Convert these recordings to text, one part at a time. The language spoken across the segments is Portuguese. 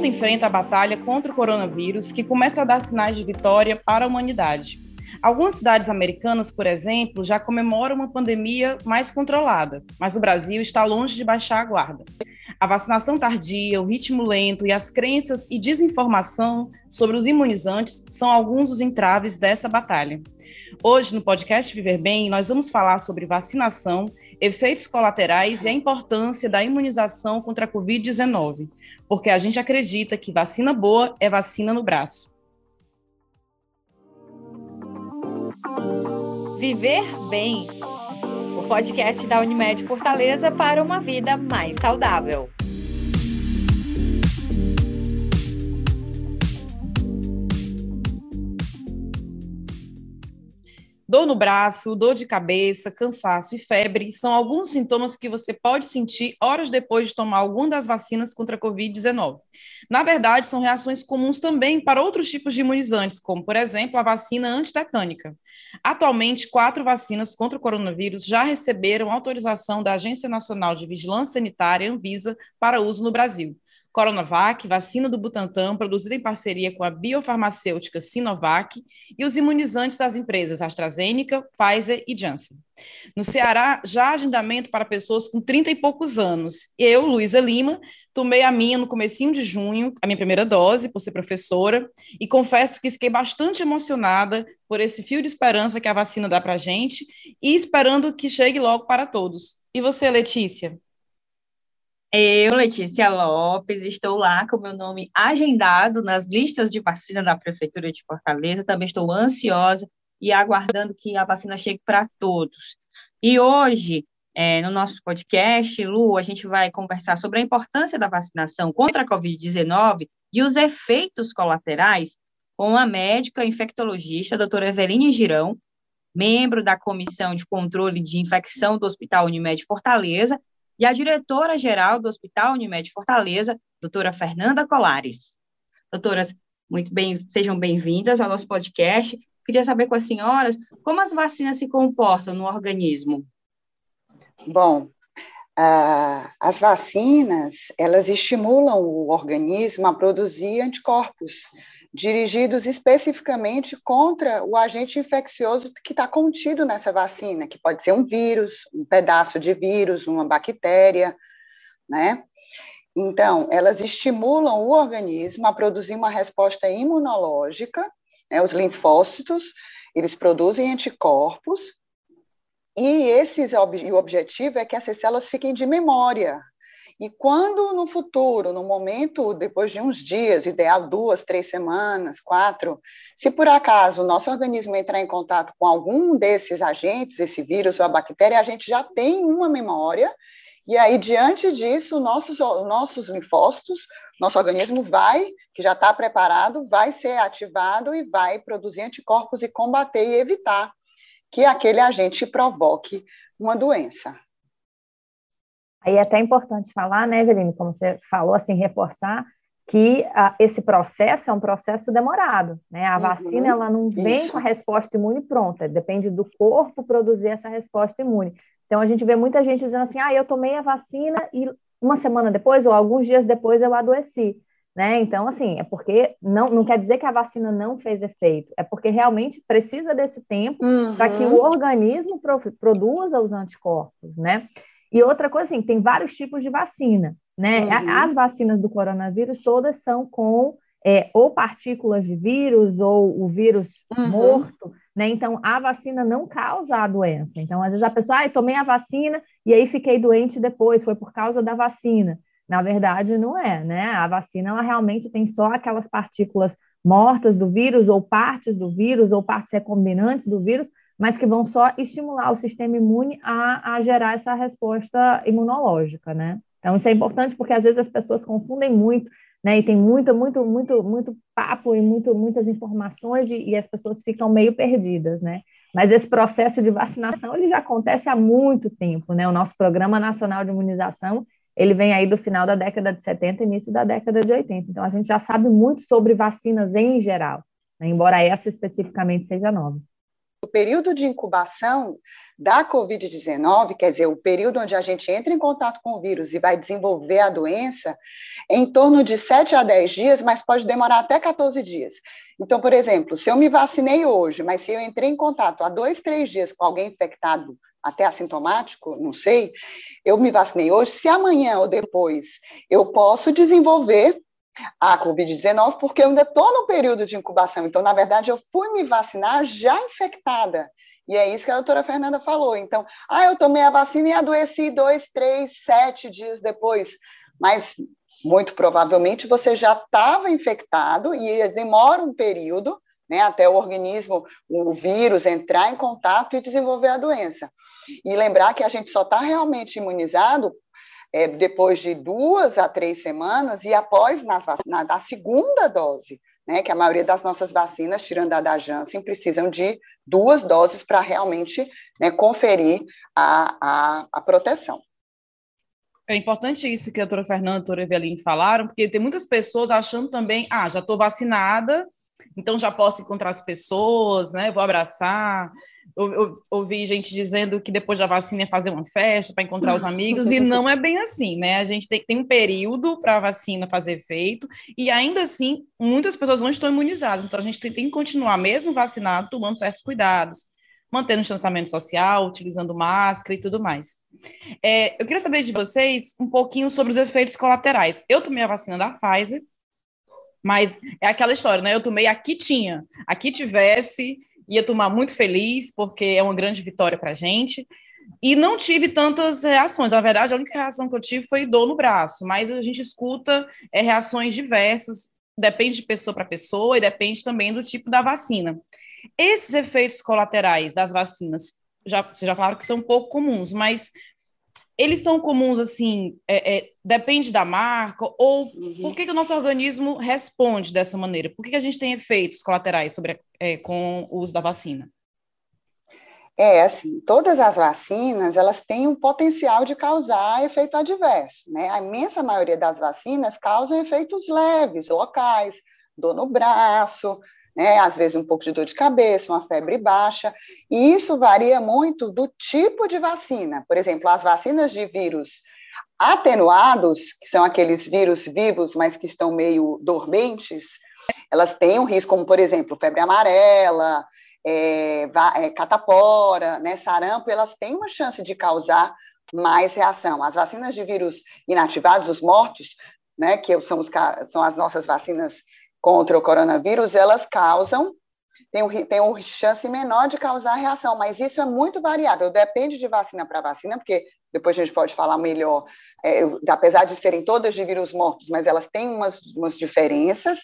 mundo enfrenta a batalha contra o coronavírus, que começa a dar sinais de vitória para a humanidade. Algumas cidades americanas, por exemplo, já comemoram uma pandemia mais controlada, mas o Brasil está longe de baixar a guarda. A vacinação tardia, o ritmo lento e as crenças e desinformação sobre os imunizantes são alguns dos entraves dessa batalha. Hoje, no podcast Viver Bem, nós vamos falar sobre vacinação, efeitos colaterais e a importância da imunização contra a Covid-19, porque a gente acredita que vacina boa é vacina no braço. Viver Bem, o podcast da Unimed Fortaleza para uma vida mais saudável. Dor no braço, dor de cabeça, cansaço e febre são alguns sintomas que você pode sentir horas depois de tomar alguma das vacinas contra a Covid-19. Na verdade, são reações comuns também para outros tipos de imunizantes, como, por exemplo, a vacina antitetânica. Atualmente, quatro vacinas contra o coronavírus já receberam autorização da Agência Nacional de Vigilância Sanitária, Anvisa, para uso no Brasil. Coronavac, vacina do Butantan, produzida em parceria com a biofarmacêutica Sinovac, e os imunizantes das empresas AstraZeneca, Pfizer e Janssen. No Ceará, já há agendamento para pessoas com 30 e poucos anos. Eu, Luísa Lima, tomei a minha no comecinho de junho, a minha primeira dose, por ser professora, e confesso que fiquei bastante emocionada por esse fio de esperança que a vacina dá para a gente e esperando que chegue logo para todos. E você, Letícia? Eu, Letícia Lopes, estou lá com meu nome agendado nas listas de vacina da Prefeitura de Fortaleza. Também estou ansiosa e aguardando que a vacina chegue para todos. E hoje, é, no nosso podcast, Lu, a gente vai conversar sobre a importância da vacinação contra a Covid-19 e os efeitos colaterais com a médica infectologista, doutora Eveline Girão, membro da Comissão de Controle de Infecção do Hospital Unimed Fortaleza e a diretora-geral do Hospital Unimed Fortaleza, doutora Fernanda Colares. Doutoras, muito bem, sejam bem-vindas ao nosso podcast. Queria saber com as senhoras como as vacinas se comportam no organismo. Bom, as vacinas, elas estimulam o organismo a produzir anticorpos, dirigidos especificamente contra o agente infeccioso que está contido nessa vacina, que pode ser um vírus, um pedaço de vírus, uma bactéria, né? Então, elas estimulam o organismo a produzir uma resposta imunológica, né? os linfócitos, eles produzem anticorpos, e esses, o objetivo é que essas células fiquem de memória, e quando no futuro, no momento, depois de uns dias, ideal duas, três semanas, quatro, se por acaso o nosso organismo entrar em contato com algum desses agentes, esse vírus ou a bactéria, a gente já tem uma memória, e aí, diante disso, nossos, nossos linfócitos, nosso organismo vai, que já está preparado, vai ser ativado e vai produzir anticorpos e combater e evitar que aquele agente provoque uma doença. Aí é até importante falar, né, Eveline, como você falou, assim, reforçar que uh, esse processo é um processo demorado, né? A uhum, vacina, ela não vem isso. com a resposta imune pronta, depende do corpo produzir essa resposta imune. Então, a gente vê muita gente dizendo assim, ah, eu tomei a vacina e uma semana depois ou alguns dias depois eu adoeci, né? Então, assim, é porque não, não quer dizer que a vacina não fez efeito, é porque realmente precisa desse tempo uhum. para que o organismo pro, produza os anticorpos, né? E outra coisa, assim, tem vários tipos de vacina, né? Uhum. As vacinas do coronavírus todas são com é, ou partículas de vírus ou o vírus uhum. morto, né? Então, a vacina não causa a doença. Então, às vezes a pessoa, ah, tomei a vacina e aí fiquei doente depois, foi por causa da vacina. Na verdade, não é, né? A vacina, ela realmente tem só aquelas partículas mortas do vírus ou partes do vírus ou partes recombinantes do vírus mas que vão só estimular o sistema imune a, a gerar essa resposta imunológica, né? Então, isso é importante porque às vezes as pessoas confundem muito, né? E tem muito, muito, muito, muito papo e muito, muitas informações e, e, as pessoas ficam meio perdidas, né? Mas esse processo de vacinação ele já acontece há muito tempo, né? O nosso Programa Nacional de Imunização ele vem aí do final da década de 70 início da década de 80. Então, a gente já sabe muito sobre vacinas em geral, né? embora essa especificamente seja nova. O período de incubação da Covid-19, quer dizer, o período onde a gente entra em contato com o vírus e vai desenvolver a doença, é em torno de 7 a 10 dias, mas pode demorar até 14 dias. Então, por exemplo, se eu me vacinei hoje, mas se eu entrei em contato há dois, três dias com alguém infectado, até assintomático, não sei, eu me vacinei hoje, se amanhã ou depois eu posso desenvolver a Covid-19, porque eu ainda estou no período de incubação. Então, na verdade, eu fui me vacinar já infectada. E é isso que a doutora Fernanda falou. Então, ah, eu tomei a vacina e adoeci dois, três, sete dias depois. Mas, muito provavelmente, você já estava infectado e demora um período né, até o organismo, o vírus, entrar em contato e desenvolver a doença. E lembrar que a gente só está realmente imunizado é, depois de duas a três semanas e após na, na, na segunda dose, né, que a maioria das nossas vacinas, tirando a da Janssen, precisam de duas doses para realmente né, conferir a, a, a proteção. É importante isso que a doutora Fernanda e a doutora Eveline falaram, porque tem muitas pessoas achando também, ah, já estou vacinada, então já posso encontrar as pessoas, né? Vou abraçar. Eu, eu, ouvi gente dizendo que depois da vacina é fazer uma festa para encontrar os amigos, e não é bem assim, né? A gente tem, tem um período para a vacina fazer efeito, e ainda assim, muitas pessoas não estão imunizadas, então a gente tem, tem que continuar, mesmo vacinado, tomando certos cuidados, mantendo o distanciamento social, utilizando máscara e tudo mais. É, eu queria saber de vocês um pouquinho sobre os efeitos colaterais. Eu tomei a vacina da Pfizer, mas é aquela história, né? Eu tomei aqui tinha, aqui tivesse, ia tomar muito feliz, porque é uma grande vitória para a gente. E não tive tantas reações. Na verdade, a única reação que eu tive foi dor no braço, mas a gente escuta é, reações diversas, depende de pessoa para pessoa e depende também do tipo da vacina. Esses efeitos colaterais das vacinas, já seja claro que são um pouco comuns, mas eles são comuns, assim, é, é, depende da marca, ou uhum. por que, que, o nosso organismo responde dessa maneira? Por que, que a gente tem efeitos colaterais sobre, é, com o uso da vacina? É, assim, todas as vacinas, elas têm um potencial de causar efeito adverso, né? A imensa maioria das vacinas causam efeitos leves, locais, dor no braço, né? Às vezes um pouco de dor de cabeça, uma febre baixa, e isso varia muito do tipo de vacina. Por exemplo, as vacinas de vírus atenuados, que são aqueles vírus vivos, mas que estão meio dormentes, elas têm um risco, como por exemplo, febre amarela, é, é, catapora, né, sarampo, elas têm uma chance de causar mais reação. As vacinas de vírus inativados, os mortos, né, que são, os, são as nossas vacinas contra o coronavírus, elas causam, tem, um, tem uma chance menor de causar reação, mas isso é muito variável, depende de vacina para vacina, porque depois a gente pode falar melhor, é, apesar de serem todas de vírus mortos, mas elas têm umas, umas diferenças,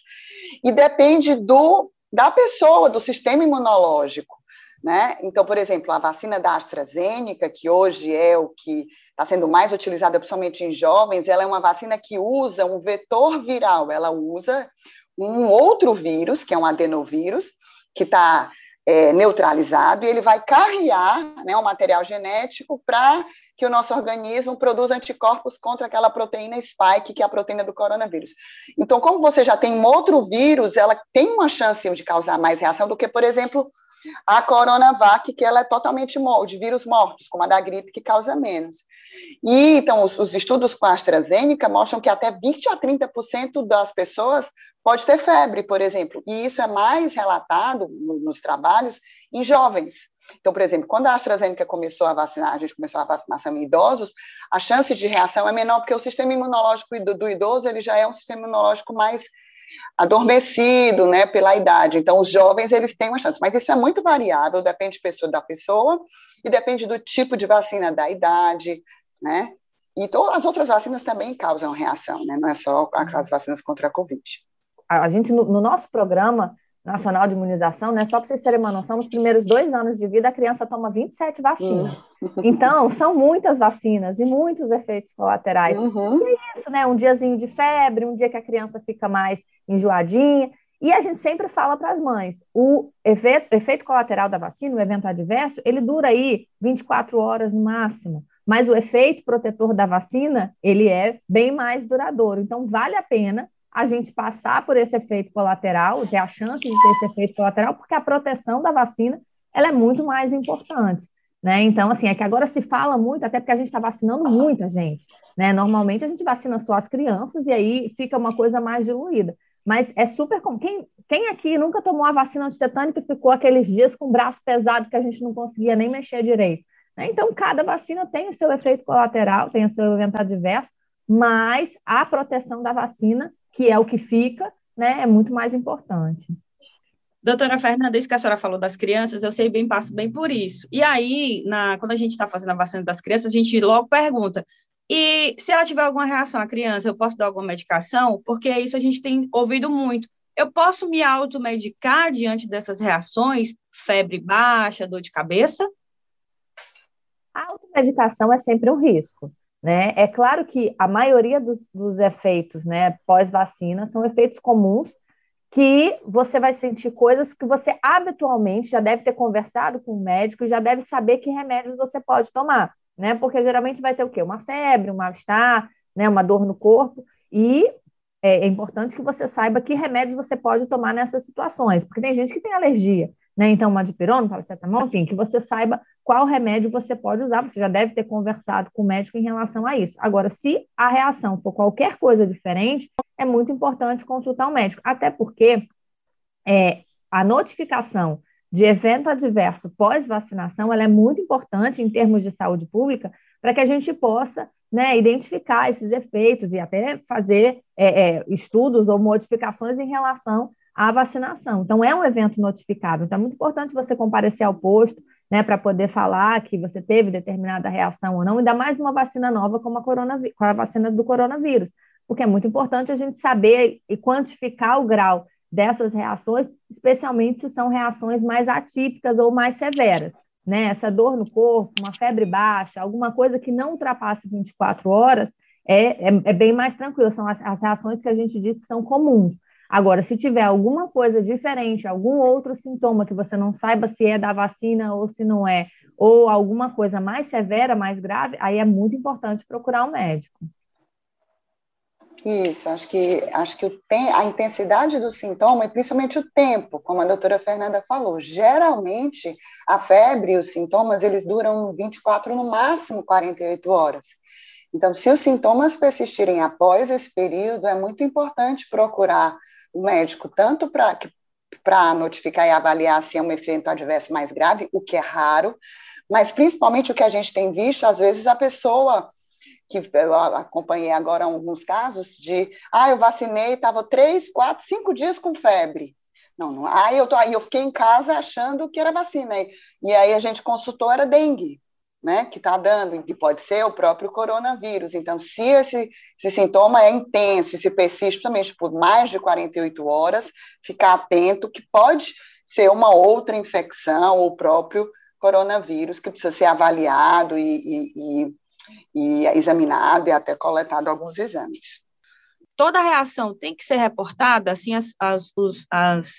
e depende do, da pessoa, do sistema imunológico. Né? Então, por exemplo, a vacina da AstraZeneca, que hoje é o que está sendo mais utilizada, principalmente em jovens, ela é uma vacina que usa um vetor viral, ela usa um outro vírus, que é um adenovírus, que está é, neutralizado, e ele vai carrear né, um material genético para que o nosso organismo produza anticorpos contra aquela proteína spike, que é a proteína do coronavírus. Então, como você já tem um outro vírus, ela tem uma chance de causar mais reação do que, por exemplo, a Coronavac, que ela é totalmente de vírus mortos, como a da gripe, que causa menos. E, então, os, os estudos com a AstraZeneca mostram que até 20 a 30% das pessoas pode ter febre, por exemplo, e isso é mais relatado no, nos trabalhos em jovens. Então, por exemplo, quando a AstraZeneca começou a vacinar, a gente começou a vacinação em idosos, a chance de reação é menor, porque o sistema imunológico do, do idoso ele já é um sistema imunológico mais adormecido, né, pela idade. Então, os jovens, eles têm uma chance, mas isso é muito variável, depende da pessoa e depende do tipo de vacina, da idade, né? E todas as outras vacinas também causam reação, né? Não é só as vacinas contra a Covid. A gente, no, no nosso programa, Nacional de Imunização, né? Só para vocês terem uma noção, nos primeiros dois anos de vida, a criança toma 27 vacinas. Uhum. Então, são muitas vacinas e muitos efeitos colaterais. Uhum. E é isso, né? Um diazinho de febre, um dia que a criança fica mais enjoadinha. E a gente sempre fala para as mães, o efeito, efeito colateral da vacina, o evento adverso, ele dura aí 24 horas no máximo. Mas o efeito protetor da vacina, ele é bem mais duradouro. Então, vale a pena a gente passar por esse efeito colateral, ter a chance de ter esse efeito colateral, porque a proteção da vacina ela é muito mais importante. Né? Então, assim, é que agora se fala muito, até porque a gente está vacinando muita gente. Né? Normalmente a gente vacina só as crianças e aí fica uma coisa mais diluída. Mas é super comum. Quem, quem aqui nunca tomou a vacina antitetânica e ficou aqueles dias com o braço pesado que a gente não conseguia nem mexer direito? Né? Então, cada vacina tem o seu efeito colateral, tem o seu evento adverso, mas a proteção da vacina, que é o que fica, né, é muito mais importante. Doutora Fernanda, isso que a senhora falou das crianças, eu sei bem, passo bem por isso. E aí, na, quando a gente está fazendo a vacina das crianças, a gente logo pergunta, e se ela tiver alguma reação, a criança, eu posso dar alguma medicação? Porque isso a gente tem ouvido muito. Eu posso me automedicar diante dessas reações? Febre baixa, dor de cabeça? A automedicação é sempre um risco. Né? É claro que a maioria dos, dos efeitos né, pós-vacina são efeitos comuns que você vai sentir coisas que você habitualmente já deve ter conversado com o médico e já deve saber que remédios você pode tomar, né? Porque geralmente vai ter o quê? Uma febre, um mal-estar, né? Uma dor no corpo e é, é importante que você saiba que remédios você pode tomar nessas situações, porque tem gente que tem alergia, né? Então, uma dipirona, paracetamol, enfim, que você saiba qual remédio você pode usar. Você já deve ter conversado com o médico em relação a isso. Agora, se a reação for qualquer coisa diferente, é muito importante consultar o médico, até porque é, a notificação de evento adverso pós-vacinação ela é muito importante em termos de saúde pública para que a gente possa né, identificar esses efeitos e até fazer é, é, estudos ou modificações em relação à vacinação. Então, é um evento notificado. Então, é muito importante você comparecer ao posto né, para poder falar que você teve determinada reação ou não, ainda mais uma vacina nova como a, com a vacina do coronavírus porque é muito importante a gente saber e quantificar o grau dessas reações, especialmente se são reações mais atípicas ou mais severas. Né? Essa dor no corpo, uma febre baixa, alguma coisa que não ultrapasse 24 horas, é, é, é bem mais tranquilo. São as, as reações que a gente diz que são comuns. Agora, se tiver alguma coisa diferente, algum outro sintoma que você não saiba se é da vacina ou se não é, ou alguma coisa mais severa, mais grave, aí é muito importante procurar um médico. Isso, acho que, acho que tem, a intensidade do sintoma e principalmente o tempo, como a doutora Fernanda falou, geralmente a febre e os sintomas, eles duram 24, no máximo 48 horas. Então, se os sintomas persistirem após esse período, é muito importante procurar o médico, tanto para notificar e avaliar se é um efeito adverso mais grave, o que é raro, mas principalmente o que a gente tem visto, às vezes a pessoa que eu acompanhei agora alguns casos de, ah, eu vacinei, estava três, quatro, cinco dias com febre. Não, não. Aí eu, tô, aí eu fiquei em casa achando que era vacina. E aí a gente consultou, era dengue, né? Que está dando, que pode ser o próprio coronavírus. Então, se esse, esse sintoma é intenso e se persiste também por mais de 48 horas, ficar atento que pode ser uma outra infecção ou o próprio coronavírus que precisa ser avaliado e, e, e e examinado e até coletado alguns exames. Toda reação tem que ser reportada, assim as, as, os, as,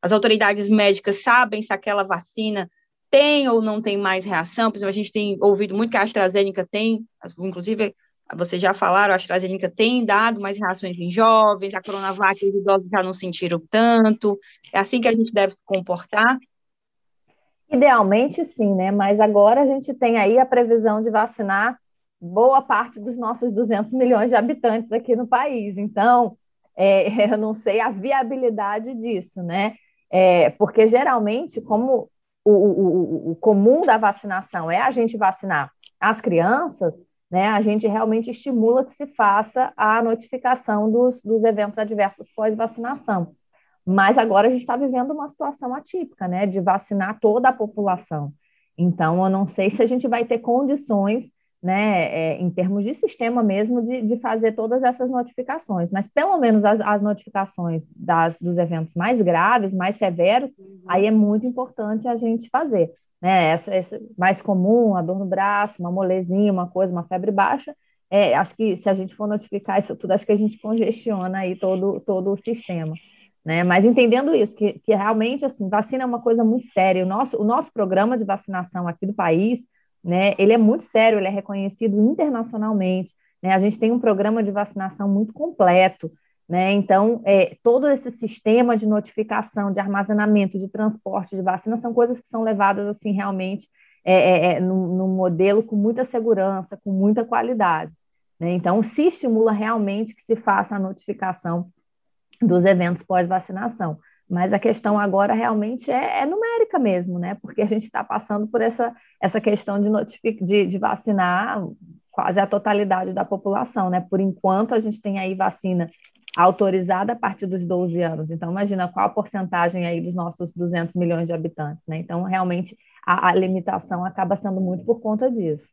as autoridades médicas sabem se aquela vacina tem ou não tem mais reação, por exemplo, a gente tem ouvido muito que a AstraZeneca tem, inclusive, vocês já falaram, a AstraZeneca tem dado mais reações em jovens, a Coronavac os idosos já não sentiram tanto, é assim que a gente deve se comportar, Idealmente, sim, né? Mas agora a gente tem aí a previsão de vacinar boa parte dos nossos 200 milhões de habitantes aqui no país. Então, é, eu não sei a viabilidade disso, né? É, porque geralmente, como o, o, o, comum da vacinação é a gente vacinar as crianças, né? A gente realmente estimula que se faça a notificação dos, dos eventos adversos pós-vacinação. Mas agora a gente está vivendo uma situação atípica, né, de vacinar toda a população. Então, eu não sei se a gente vai ter condições, né, é, em termos de sistema mesmo, de, de fazer todas essas notificações. Mas pelo menos as, as notificações das, dos eventos mais graves, mais severos, uhum. aí é muito importante a gente fazer. Né, essa, essa mais comum, a dor no braço, uma molezinha, uma coisa, uma febre baixa, é, acho que se a gente for notificar isso tudo, acho que a gente congestiona aí todo, todo o sistema né? Mas entendendo isso, que, que realmente, assim, vacina é uma coisa muito séria. O nosso, o nosso programa de vacinação aqui do país, né, ele é muito sério, ele é reconhecido internacionalmente, né? A gente tem um programa de vacinação muito completo, Né? Então, é, todo esse sistema de notificação, de armazenamento, de transporte de vacina são coisas que são levadas assim realmente é, é, é num, modelo com muita segurança, com muita qualidade. Né? Então, se estimula realmente que se faça a notificação dos eventos pós-vacinação. Mas a questão agora realmente é, é, numérica mesmo, né? Porque a gente está passando por essa, essa questão de, de, de, vacinar quase a totalidade da população, né? Por enquanto, a gente tem aí vacina autorizada a partir dos 12 anos. Então, imagina qual a porcentagem aí dos nossos 200 milhões de habitantes, né? Então, realmente, a, a limitação acaba sendo muito por conta disso.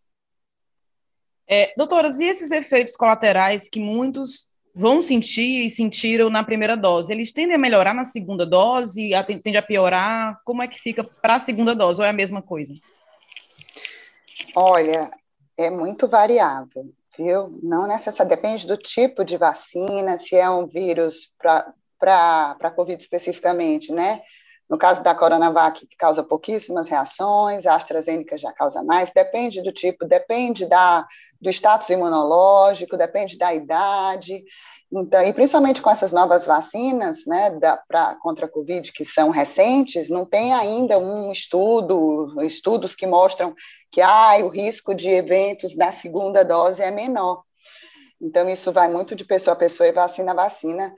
É, doutoras, e esses efeitos colaterais que muitos vão sentir e sentiram na primeira dose, eles tendem a melhorar na segunda dose, tende a piorar? Como é que fica para a segunda dose, ou é a mesma coisa? Olha, é muito variável, viu? Não necessariamente, depende do tipo de vacina, se é um vírus para a Covid especificamente, né? No caso da Coronavac, que causa pouquíssimas reações, a AstraZeneca já causa mais, depende do tipo, depende da, do status imunológico, depende da idade. Então, e principalmente com essas novas vacinas, né, da, pra, contra a Covid, que são recentes, não tem ainda um estudo, estudos que mostram que ah, o risco de eventos da segunda dose é menor. Então, isso vai muito de pessoa a pessoa e vacina a vacina.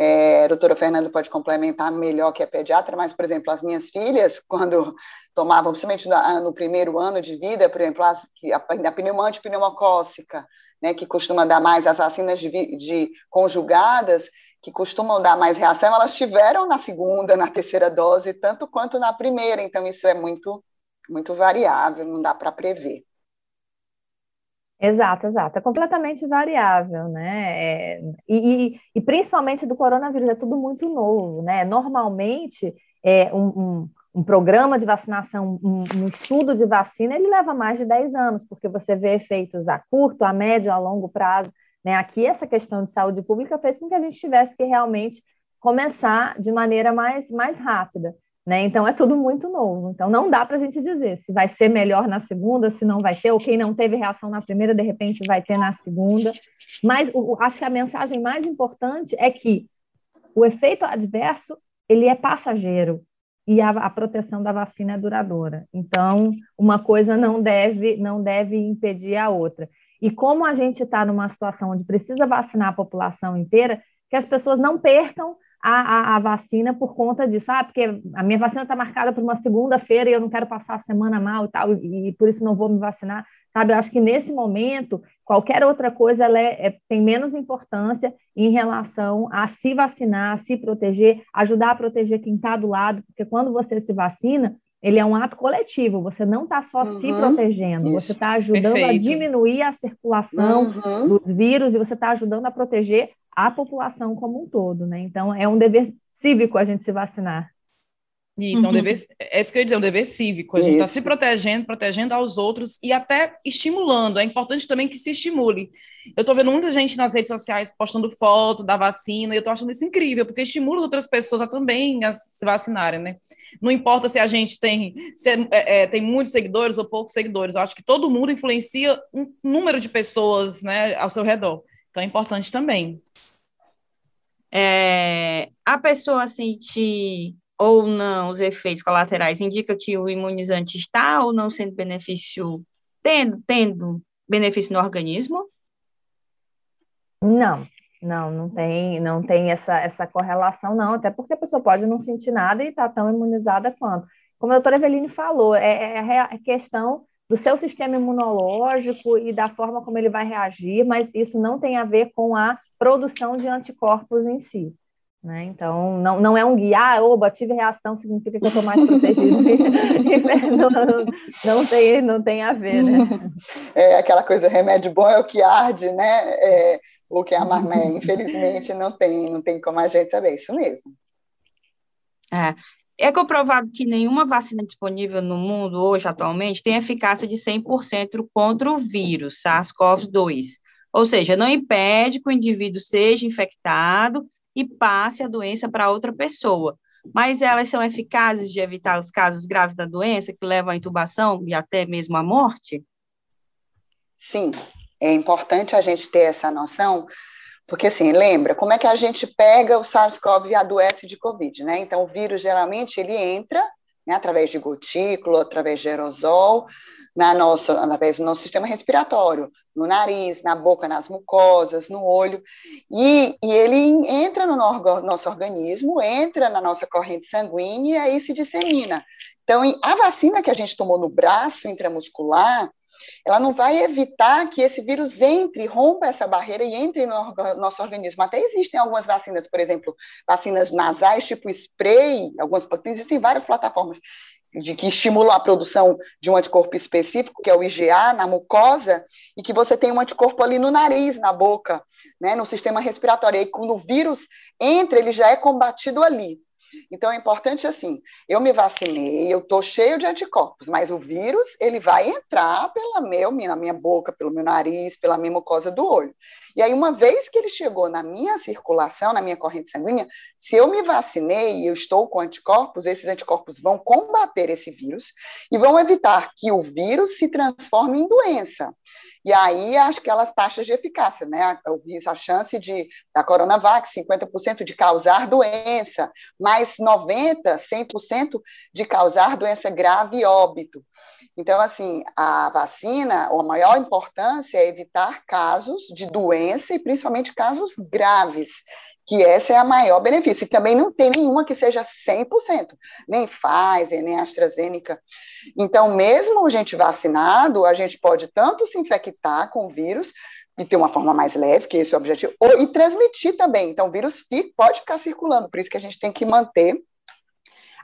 É, a doutora Fernanda pode complementar melhor que é pediatra, mas, por exemplo, as minhas filhas, quando tomavam, principalmente no primeiro ano de vida, por exemplo, as, a, a pneumonia antipneumocócica, né, que costuma dar mais, as vacinas de, de, conjugadas, que costumam dar mais reação, elas tiveram na segunda, na terceira dose, tanto quanto na primeira, então isso é muito, muito variável, não dá para prever. Exato, exato. É completamente variável, né? É, e, e, e, principalmente do coronavírus, é tudo muito novo, né? Normalmente, é, um, um, um programa de vacinação, um, um, estudo de vacina, ele leva mais de 10 anos, porque você vê efeitos a curto, a médio, a longo prazo. Né? Aqui, essa questão de saúde pública fez com que a gente tivesse que realmente começar de maneira mais, mais rápida. Né? Então é tudo muito novo. Então não dá para a gente dizer se vai ser melhor na segunda, se não vai ser, ou quem não teve reação na primeira, de repente vai ter na segunda. Mas o, acho que a mensagem mais importante é que o efeito adverso ele é passageiro e a, a proteção da vacina é duradoura. Então uma coisa não deve não deve impedir a outra. E como a gente está numa situação onde precisa vacinar a população inteira, que as pessoas não percam a, a, a, vacina por conta disso. Ah, porque a minha vacina está marcada para uma segunda-feira e eu não quero passar a semana mal e tal, e, e, por isso não vou me vacinar. Sabe, eu acho que nesse momento, qualquer outra coisa ela é, é, tem menos importância em relação a se vacinar, a se proteger, ajudar a proteger quem está do lado, porque quando você se vacina, ele é um ato coletivo, você não está só uhum, se protegendo, isso, você está ajudando perfeito. a diminuir a circulação uhum. dos vírus e você está ajudando a proteger a população como um todo, né? Então, é um dever cívico a gente se vacinar. Isso, é um dever, é isso que eu ia dizer, é um dever cívico. A gente está se protegendo, protegendo aos outros e até estimulando. É importante também que se estimule. Eu estou vendo muita gente nas redes sociais postando foto da vacina e eu estou achando isso incrível, porque estimula outras pessoas a também a se vacinarem, né? Não importa se a gente tem, se é, é, tem muitos seguidores ou poucos seguidores, eu acho que todo mundo influencia um número de pessoas né, ao seu redor. Então é importante também. É, a pessoa sentir ou não os efeitos colaterais indica que o imunizante está ou não sendo benefício, tendo, tendo benefício no organismo? Não, não, não tem, não tem essa, essa correlação, não, até porque a pessoa pode não sentir nada e estar tá tão imunizada quanto. Como a doutora Eveline falou, é, é, é questão do seu sistema imunológico e da forma como ele vai reagir, mas isso não tem a ver com a produção de anticorpos em si. Né? Então, não, não é um guia, ah, oba, tive reação, significa que eu estou mais protegido. não, não, tem, não tem a ver, né? É aquela coisa, remédio bom é o que arde, né? É, o que amarme, infelizmente, não tem, não tem como a gente saber, isso mesmo. É, é comprovado que nenhuma vacina disponível no mundo hoje, atualmente, tem eficácia de 100% contra o vírus SARS-CoV-2. Ou seja, não impede que o indivíduo seja infectado e passe a doença para outra pessoa. Mas elas são eficazes de evitar os casos graves da doença, que levam à intubação e até mesmo à morte? Sim, é importante a gente ter essa noção, Porque, assim, lembra, como é que a gente pega o SARS-CoV e adoece de Covid, né? Então, o vírus, geralmente, ele entra né, através de gotícula, através de aerosol, na nossa, através do nosso sistema respiratório, no nariz, na boca, nas mucosas, no olho, e, e ele entra no nosso organismo, entra na nossa corrente sanguínea e aí se dissemina. Então, a vacina que a gente tomou no braço intramuscular, ela não vai evitar que esse vírus entre, rompa essa barreira e entre no nosso organismo. Até existem algumas vacinas, por exemplo, vacinas nasais tipo spray, algumas existem várias plataformas de que estimulam a produção de um anticorpo específico, que é o IgA, na mucosa, e que você tem um anticorpo ali no nariz, na boca, né, no sistema respiratório. E aí, quando o vírus entra, ele já é combatido ali. Então é importante assim, eu me vacinei, eu estou cheio de anticorpos, mas o vírus ele vai entrar pela meu, na minha boca, pelo meu nariz, pela minha mucosa do olho. E aí uma vez que ele chegou na minha circulação, na minha corrente sanguínea, se eu me vacinei e eu estou com anticorpos, esses anticorpos vão combater esse vírus e vão evitar que o vírus se transforme em doença. E aí, aquelas taxas de eficácia, né? A chance de, da Coronavac, 50% de causar doença, mais 90%, 100% de causar doença grave e óbito. Então, assim, a vacina, a maior importância é evitar casos de doença e principalmente casos graves, que essa é a maior benefício. E também não tem nenhuma que seja 100%, nem Pfizer, nem AstraZeneca. Então, mesmo a gente vacinado, a gente pode tanto se infectar com o vírus, e ter uma forma mais leve, que esse é o objetivo, ou, e transmitir também. Então, o vírus pode ficar circulando, por isso que a gente tem que manter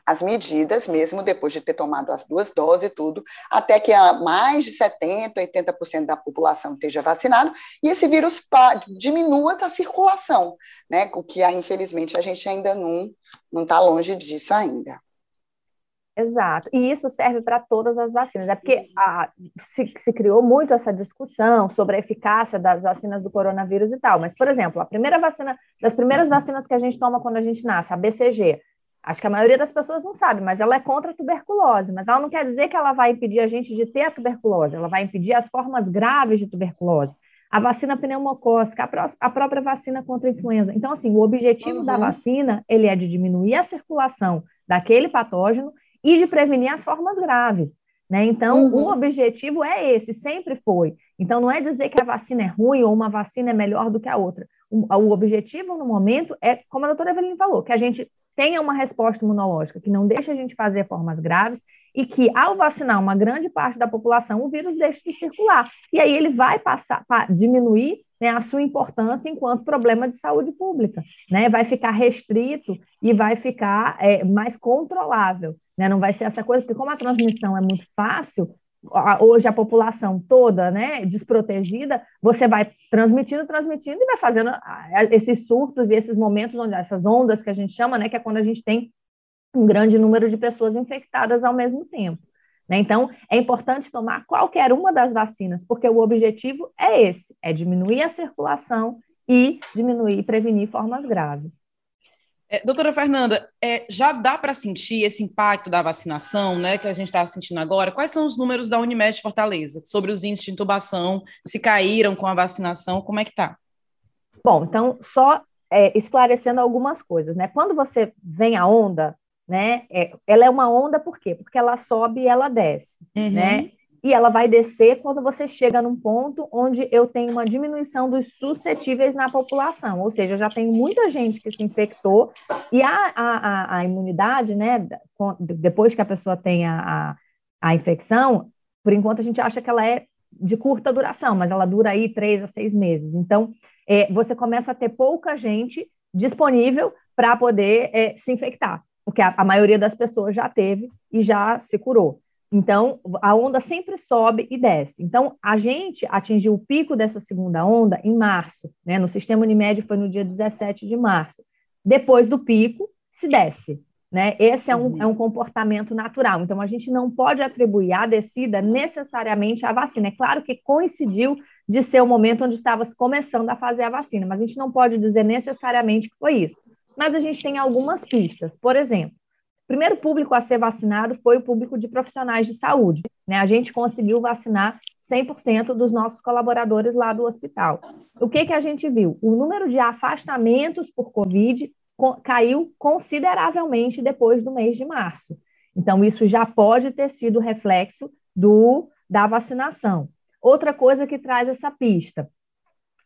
as medidas, mesmo depois de ter tomado as duas doses e tudo, até que mais de 70%, 80% da população esteja vacinado e esse vírus diminua a circulação, né? O que, infelizmente, a gente ainda não está longe disso ainda. Exato. E isso serve para todas as vacinas. É porque a, se, se, criou muito essa discussão sobre a eficácia das vacinas do coronavírus e tal. Mas, por exemplo, a primeira vacina, das primeiras vacinas que a gente toma quando a gente nasce, a BCG, Acho que a maioria das pessoas não sabe, mas ela é contra a tuberculose. Mas ela não quer dizer que ela vai impedir a gente de ter a tuberculose, ela vai impedir as formas graves de tuberculose. A vacina pneumocócica, a, pró a própria vacina contra a influenza. Então, assim, o objetivo uhum. da vacina, ele é de diminuir a circulação daquele patógeno e de prevenir as formas graves. Né? Então, uhum. o objetivo é esse, sempre foi. Então, não é dizer que a vacina é ruim ou uma vacina é melhor do que a outra. O, o objetivo no momento é, como a doutora Evelyn falou, que a gente tenha uma resposta imunológica que não deixe a gente fazer formas graves e que, ao vacinar uma grande parte da população, o vírus deixe de circular. E aí ele vai passar, diminuir né, a sua importância enquanto problema de saúde pública. Né? Vai ficar restrito e vai ficar é, mais controlável. Né? Não vai ser essa coisa, porque como a transmissão é muito fácil, hoje a população toda, né, desprotegida, você vai transmitindo, transmitindo e vai fazendo esses surtos e esses momentos onde essas ondas que a gente chama, né, que é quando a gente tem um grande número de pessoas infectadas ao mesmo tempo. Né? Então, é importante tomar qualquer uma das vacinas, porque o objetivo é esse: é diminuir a circulação e diminuir e prevenir formas graves. É, doutora Fernanda, é, já dá para sentir esse impacto da vacinação, né, que a gente está sentindo agora? Quais são os números da Unimed Fortaleza sobre os índices de intubação? Se caíram com a vacinação, como é que está? Bom, então, só é, esclarecendo algumas coisas, né? Quando você vem a onda, né, é, ela é uma onda por quê? Porque ela sobe e ela desce, uhum. né? E ela vai descer quando você chega num ponto onde eu tenho uma diminuição dos suscetíveis na população, ou seja, já tem muita gente que se infectou e a, a, a imunidade, né, depois que a pessoa tem a, a, a infecção, por enquanto a gente acha que ela é de curta duração, mas ela dura aí três a seis meses. Então, é, você começa a ter pouca gente disponível para poder é, se infectar, porque a, a maioria das pessoas já teve e já se curou. Então, a onda sempre sobe e desce. Então, a gente atingiu o pico dessa segunda onda em março, né? No sistema Unimed foi no dia 17 de março. Depois do pico, se desce. Né? Esse é um, uhum. é um comportamento natural. Então, a gente não pode atribuir a descida necessariamente à vacina. É claro que coincidiu de ser o momento onde estava começando a fazer a vacina, mas a gente não pode dizer necessariamente que foi isso. Mas a gente tem algumas pistas. Por exemplo, o primeiro público a ser vacinado foi o público de profissionais de saúde. Né? A gente conseguiu vacinar 100% dos nossos colaboradores lá do hospital. O que, que a gente viu? O número de afastamentos por Covid caiu consideravelmente depois do mês de março. Então, isso já pode ter sido reflexo do, da vacinação. Outra coisa que traz essa pista: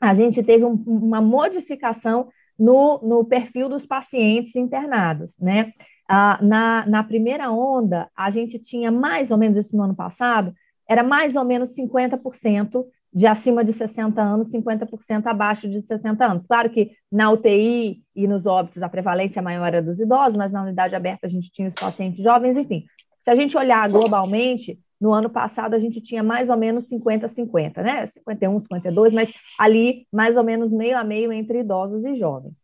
a gente teve um, uma modificação no, no perfil dos pacientes internados, né? Na, na primeira onda, a gente tinha mais ou menos isso no ano passado, era mais ou menos 50% de acima de 60 anos, 50% abaixo de 60 anos. Claro que na UTI e nos óbitos a prevalência maior era dos idosos, mas na unidade aberta a gente tinha os pacientes jovens, enfim. Se a gente olhar globalmente, no ano passado a gente tinha mais ou menos 50-50, né? 51, 52, mas ali mais ou menos meio a meio entre idosos e jovens.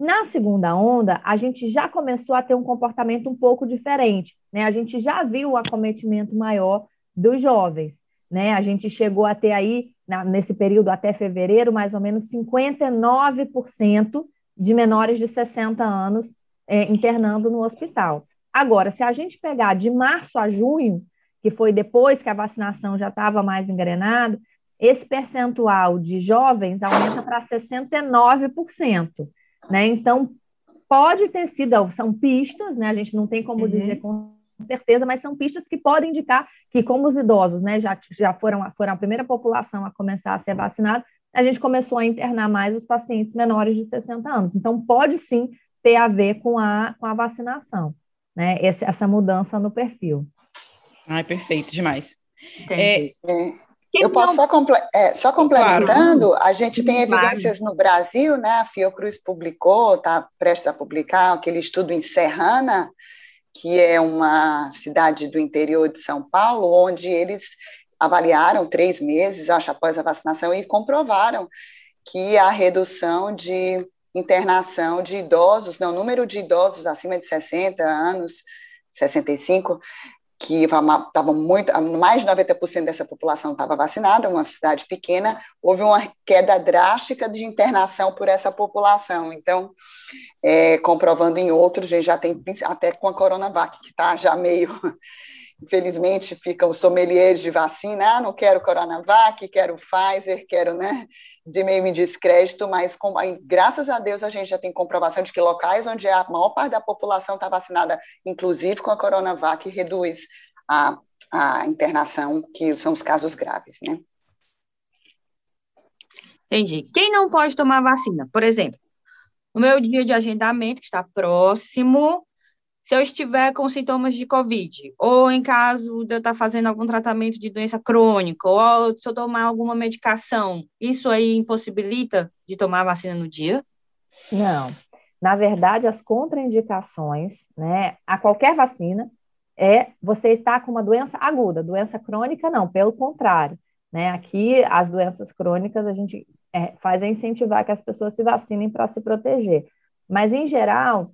Na segunda onda, a gente já começou a ter um comportamento um pouco diferente, né? A gente já viu o acometimento maior dos jovens, né? A gente chegou a ter aí, na, nesse período até fevereiro, mais ou menos 59% de menores de 60 anos é, internando no hospital. Agora, se a gente pegar de março a junho, que foi depois que a vacinação já estava mais engrenada, esse percentual de jovens aumenta para 69%. Né? Então, pode ter sido, são pistas, né? a gente não tem como uhum. dizer com certeza, mas são pistas que podem indicar que, como os idosos né, já, já foram, foram a primeira população a começar a ser vacinada, a gente começou a internar mais os pacientes menores de 60 anos. Então, pode sim ter a ver com a, com a vacinação, né? Esse, essa mudança no perfil. Ai, perfeito, demais. É, é, eu posso só, comple é, só complementando, claro. a gente tem evidências no Brasil, né? A Fiocruz publicou, está prestes a publicar aquele estudo em Serrana, que é uma cidade do interior de São Paulo, onde eles avaliaram três meses, acho, após a vacinação, e comprovaram que a redução de internação de idosos, não, o número de idosos acima de 60 anos, 65, que estavam muito, mais de 90% dessa população estava vacinada, uma cidade pequena, houve uma queda drástica de internação por essa população. Então, é, comprovando em outros, a gente já tem até com a Coronavac, que está já meio infelizmente ficam sommeliers de vacina, ah, não quero Coronavac, quero Pfizer, quero, né, de meio em descrédito, mas com, graças a Deus a gente já tem comprovação de que locais onde a maior parte da população está vacinada, inclusive com a Coronavac, reduz a, a internação, que são os casos graves, né. Entendi. Quem não pode tomar vacina? Por exemplo, no meu dia de agendamento, que está próximo, se eu estiver com sintomas de Covid, ou em caso de eu estar fazendo algum tratamento de doença crônica, ou se eu tomar alguma medicação, isso aí impossibilita de tomar a vacina no dia? Não. Na verdade, as contraindicações, né, a qualquer vacina, é você estar com uma doença aguda, doença crônica não, pelo contrário. Né? Aqui, as doenças crônicas, a gente é, faz é incentivar que as pessoas se vacinem para se proteger. Mas, em geral,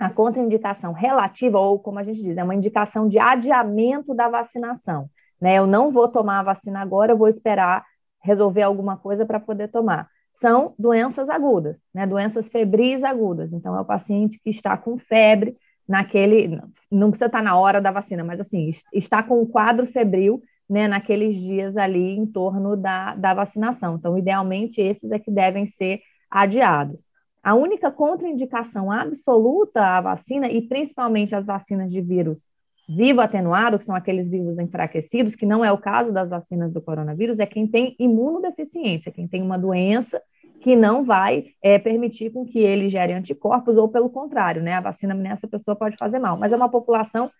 a contraindicação relativa, ou como a gente diz, é uma indicação de adiamento da vacinação. Né? Eu não vou tomar a vacina agora, eu vou esperar resolver alguma coisa para poder tomar. São doenças agudas, né? doenças febris agudas. Então, é o paciente que está com febre, naquele. Não precisa estar na hora da vacina, mas assim, está com um quadro febril né, naqueles dias ali em torno da, da vacinação. Então, idealmente, esses é que devem ser adiados. A única contraindicação absoluta à vacina, e principalmente as vacinas de vírus vivo atenuado, que são aqueles vírus enfraquecidos, que não é o caso das vacinas do coronavírus, é quem tem imunodeficiência, quem tem uma doença que não vai é, permitir com que ele gere anticorpos, ou pelo contrário, né? A vacina nessa pessoa pode fazer mal, mas é uma população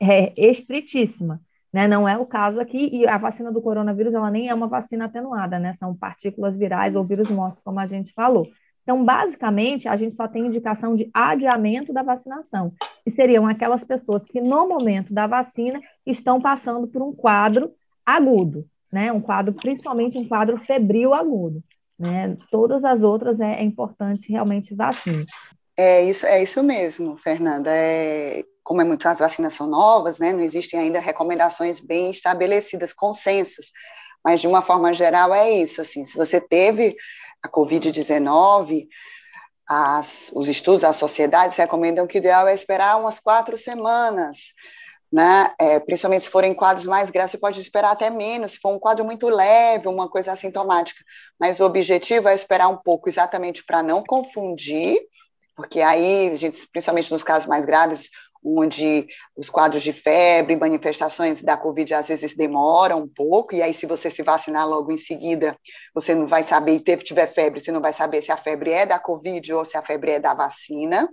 é, estritíssima. Né, não é o caso aqui, e a vacina do coronavírus, ela nem é uma vacina atenuada, né? São partículas virais ou vírus mortos, como a gente falou. Então, basicamente, a gente só tem indicação de adiamento da vacinação, que seriam aquelas pessoas que, no momento da vacina, estão passando por um quadro agudo, né? Um quadro, principalmente um quadro febril agudo. Né? Todas as outras é, é importante realmente vacina. É isso, é isso mesmo, Fernanda. É, como é muito, as vacinas são novas, né? Não existem ainda recomendações bem estabelecidas, consensos. Mas de uma forma geral é isso. Assim, se você teve a Covid-19, os estudos, as sociedades recomendam que o ideal é esperar umas quatro semanas, né? É, principalmente se forem quadros mais graves, você pode esperar até menos, se for um quadro muito leve, uma coisa assintomática. Mas o objetivo é esperar um pouco, exatamente para não confundir, porque aí, gente, principalmente nos casos mais graves, onde os quadros de febre, manifestações da Covid às vezes demoram um pouco, e aí se você se vacinar logo em seguida, você não vai saber, e teve, tiver febre, você não vai saber se a febre é da Covid ou se a febre é da vacina.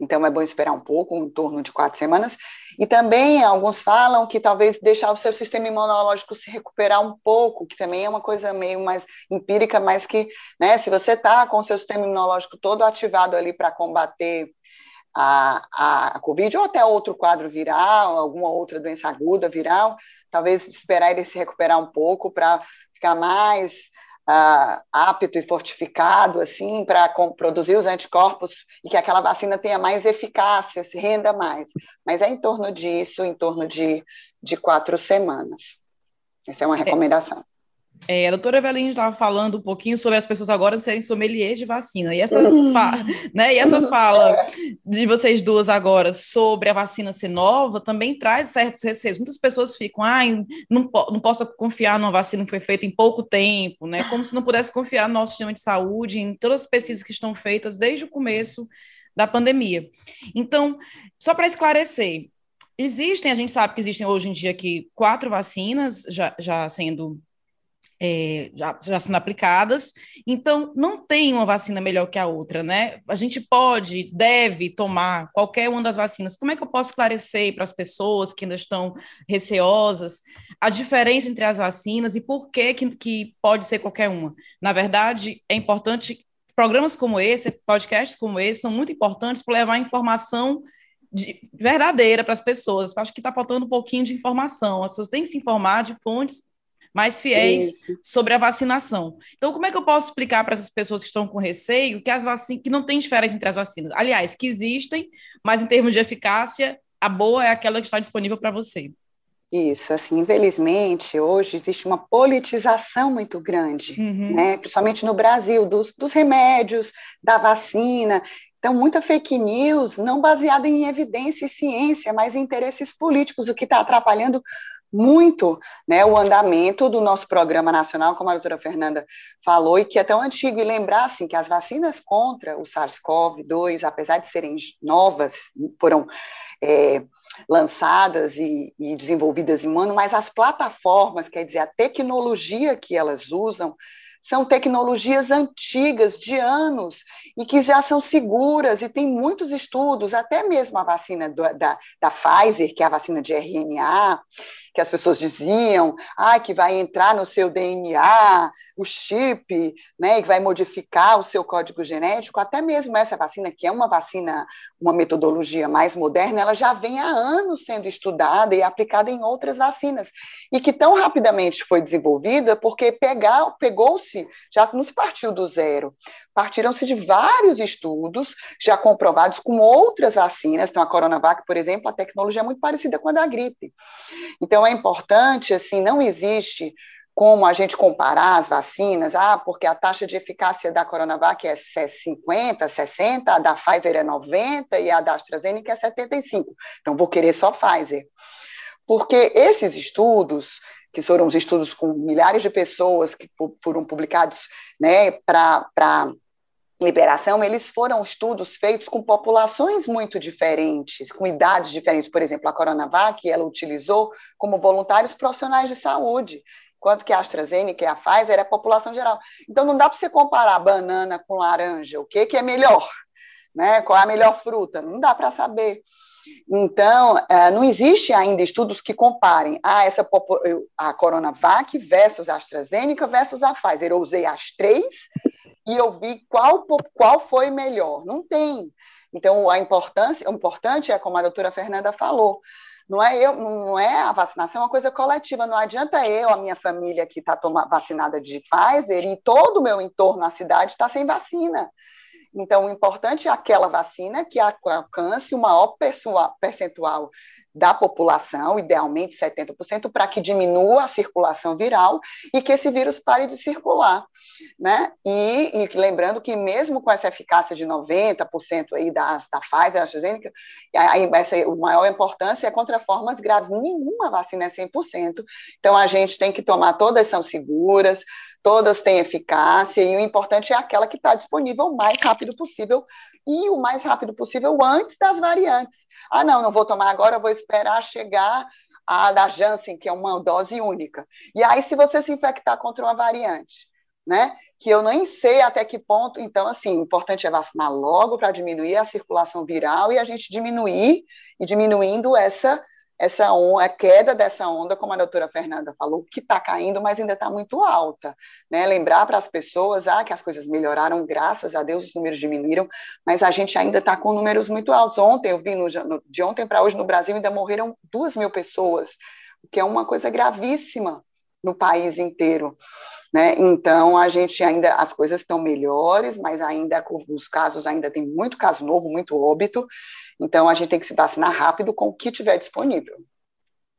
Então é bom esperar um pouco, em torno de quatro semanas. E também alguns falam que talvez deixar o seu sistema imunológico se recuperar um pouco, que também é uma coisa meio mais empírica, mas que, né, se você está com o seu sistema imunológico todo ativado ali para combater a, a, Covid ou até outro quadro viral, alguma outra doença aguda viral, talvez esperar ele se recuperar um pouco para ficar mais uh, apto e fortificado, assim, para produzir os anticorpos e que aquela vacina tenha mais eficácia, se renda mais. Mas é em torno disso, em torno de, de quatro semanas. Essa é uma é. recomendação. É, a doutora Eveline estava falando um pouquinho sobre as pessoas agora serem sommelier de vacina. E essa, fa né, e essa fala de vocês duas agora sobre a vacina ser nova também traz certos receios. Muitas pessoas ficam, ah, não, po não posso confiar numa vacina que foi feita em pouco tempo, né? Como se não pudesse confiar no nosso sistema de saúde, em todas as pesquisas que estão feitas desde o começo da pandemia. Então, só para esclarecer, existem, a gente sabe que existem hoje em dia aqui quatro vacinas já, já sendo é, já, já sendo aplicadas, então não tem uma vacina melhor que a outra, né? A gente pode, deve tomar qualquer uma das vacinas. Como é que eu posso esclarecer para as pessoas que ainda estão receosas a diferença entre as vacinas e por que, que, que pode ser qualquer uma? Na verdade, é importante, programas como esse, podcasts como esse, são muito importantes para levar informação de, verdadeira para as pessoas. Acho que está faltando um pouquinho de informação. As pessoas têm que se informar de fontes mais fiéis Isso. sobre a vacinação. Então, como é que eu posso explicar para essas pessoas que estão com receio que as vacinas, que não tem diferença entre as vacinas? Aliás, que existem, mas em termos de eficácia, a boa é aquela que está disponível para você. Isso, assim, infelizmente, hoje existe uma politização muito grande, uhum. né, principalmente no Brasil, dos, dos remédios, da vacina, então, muita fake news, não baseada em evidência e ciência, mas em interesses políticos, o que está atrapalhando muito né, o andamento do nosso programa nacional, como a doutora Fernanda falou, e que é tão antigo, e lembrar assim, que as vacinas contra o SARS-CoV-2, apesar de serem novas, foram é, lançadas e, e, desenvolvidas em um ano, mas as plataformas, quer dizer, a tecnologia que elas usam, são tecnologias antigas, de anos, e que já são seguras, e tem muitos estudos, até mesmo a vacina do, da, da Pfizer, que é a vacina de RNA, que as pessoas diziam, ah, que vai entrar no seu DNA, o chip, né, que vai modificar o seu código genético, até mesmo essa vacina, que é uma vacina, uma metodologia mais moderna, ela já vem há anos sendo estudada e aplicada em outras vacinas, e que tão rapidamente foi desenvolvida porque pegou-se, já não se partiu do zero, partiram-se de vários estudos já comprovados com outras vacinas, então a Coronavac, por exemplo, a tecnologia é muito parecida com a da gripe. Então é importante, assim, não existe como a gente comparar as vacinas, ah, porque a taxa de eficácia da Coronavac é 50, 60, a da Pfizer é 90 e a da AstraZeneca é 75. Então vou querer só Pfizer. Porque esses estudos que foram os estudos com milhares de pessoas que foram publicados né, para liberação, eles foram estudos feitos com populações muito diferentes, com idades diferentes. Por exemplo, a Coronavac, ela utilizou como voluntários profissionais de saúde, enquanto que a AstraZeneca e a Pfizer é a população geral. Então, não dá para você comparar banana com laranja, o que, que é melhor, né? qual é a melhor fruta, não dá para saber. Então, é, não existe ainda estudos que comparem ah, essa, a Coronavac versus a AstraZeneca versus a Pfizer. Eu usei as três e eu vi qual, qual foi melhor. Não tem. Então, a importância, o importante é, como a doutora Fernanda falou, não é eu, não é a vacinação, é uma coisa coletiva. Não adianta eu, a minha família que está vacinada de Pfizer e todo o meu entorno na cidade está sem vacina. Então, o importante é aquela vacina que alcance o maior percentual da população, idealmente 70%, para que diminua a circulação viral e que esse vírus pare de circular. Né? E, e lembrando que mesmo com essa eficácia de 90% aí da, da Pfizer, AstraZeneca, aí essa, a maior importância é contra formas graves. Nenhuma vacina é 100%. Então, a gente tem que tomar, todas são seguras, todas têm eficácia, e o importante é aquela que está disponível o mais rápido possível, e o mais rápido possível antes das variantes. Ah, não, não vou tomar agora, vou esperar chegar a da Janssen, que é uma dose única. E aí, se você se infectar contra uma variante, né, que eu nem sei até que ponto, então, assim, o importante é vacinar logo para diminuir a circulação viral e a gente diminuir, e diminuindo essa essa onda, a queda dessa onda, como a doutora Fernanda falou, que está caindo, mas ainda está muito alta. Né? Lembrar para as pessoas ah, que as coisas melhoraram, graças a Deus os números diminuíram, mas a gente ainda está com números muito altos. Ontem, eu vi, no, de ontem para hoje no Brasil, ainda morreram duas mil pessoas, o que é uma coisa gravíssima no país inteiro. Né? Então, a gente ainda, as coisas estão melhores, mas ainda os casos ainda tem muito caso novo, muito óbito. Então, a gente tem que se vacinar rápido com o que tiver disponível.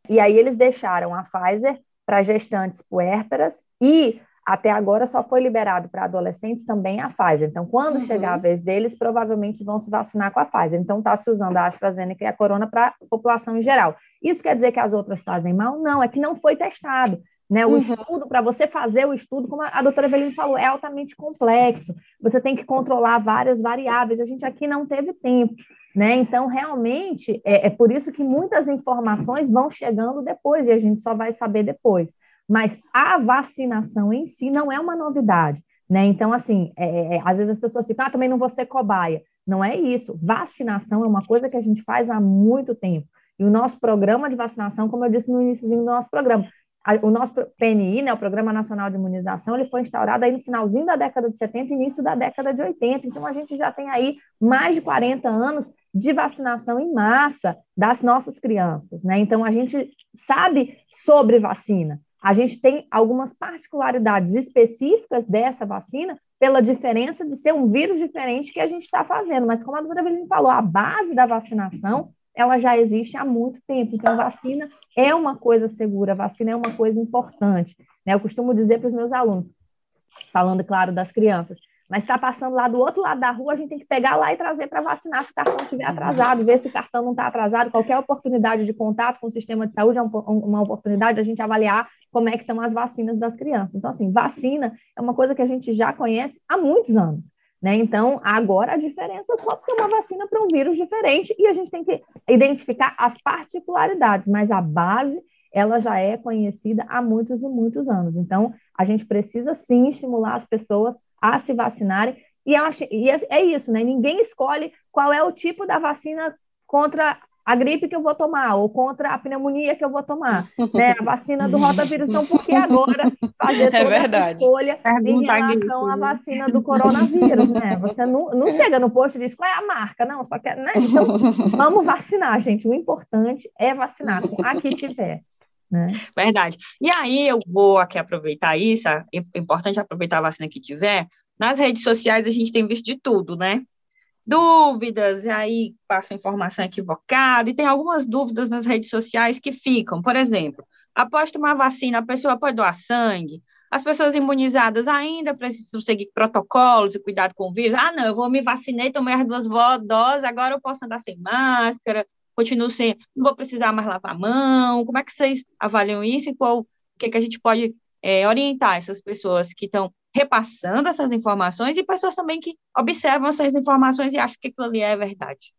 E aí eles deixaram a Pfizer para gestantes puérperas e até agora só foi liberado para adolescentes também a Pfizer. Então, quando uhum. chegar a vez deles, provavelmente vão se vacinar com a Pfizer. Então, está se usando a AstraZeneca e a Corona para a população em geral. Isso quer dizer que as outras fazem mal? Não, é que não foi testado. Né? O uhum. estudo, para você fazer o estudo, como a doutora Eveline falou, é altamente complexo. Você tem que controlar várias variáveis. A gente aqui não teve tempo. Né? Então, realmente, é, é por isso que muitas informações vão chegando depois e a gente só vai saber depois. Mas a vacinação em si não é uma novidade. Né? Então, assim, é, é, é às vezes as pessoas ficam, ah, também não vou ser cobaia. Não é isso. Vacinação é uma coisa que a gente faz há muito tempo. E o nosso programa de vacinação, como eu disse no início do nosso programa, o nosso PNI, né, o Programa Nacional de Imunização, ele foi instaurado aí no finalzinho da década de 70 início da década de 80. Então, a gente já tem aí mais de 40 anos de vacinação em massa das nossas crianças, né? Então, a gente sabe sobre vacina. A gente tem algumas particularidades específicas dessa vacina pela diferença de ser um vírus diferente que a gente está fazendo. Mas, como a doutora Evelyn falou, a base da vacinação ela já existe há muito tempo. Então, vacina é uma coisa segura, vacina é uma coisa importante. Né? Eu costumo dizer para os meus alunos, falando, claro, das crianças, mas está passando lá do outro lado da rua, a gente tem que pegar lá e trazer para vacinar se o cartão estiver atrasado, ver se o cartão não está atrasado. Qualquer oportunidade de contato com o sistema de saúde é uma oportunidade de a gente avaliar como é que estão as vacinas das crianças. Então, assim, vacina é uma coisa que a gente já conhece há muitos anos. Né? Então, agora a diferença é só porque é uma vacina para um vírus diferente e a gente tem que identificar as particularidades, mas a base ela já é conhecida há muitos e muitos anos. Então, a gente precisa sim estimular as pessoas a se vacinarem. E, acho, e é, é isso, né? Ninguém escolhe qual é o tipo da vacina contra a gripe que eu vou tomar, ou contra a pneumonia que eu vou tomar, né? A vacina do rotavírus. Então, por que agora fazer é toda é essa escolha em relação à vacina do coronavírus, né? Você não, não chega no posto e diz qual é a marca, não, só quer, né? Então, vamos vacinar, gente. O importante é vacinar com a que tiver. Né? Verdade. E aí eu vou aqui aproveitar isso, é importante aproveitar a vacina que tiver. Nas redes sociais a gente tem visto de tudo, né? Dúvidas, e aí passa informação equivocada, e tem algumas dúvidas nas redes sociais que ficam. Por exemplo, após tomar vacina, a pessoa pode doar sangue? As pessoas imunizadas ainda precisam seguir protocolos e cuidado com o vírus? Ah, não, eu vou me vacinei, tomei as duas doses, agora eu posso andar sem máscara, continuo sem, não vou precisar mais lavar a mão. Como é que vocês avaliam isso e qual, o que, é que a gente pode é, orientar essas pessoas que estão repassando essas informações e pessoas também que observam essas informações e acham que aquilo ali é verdade.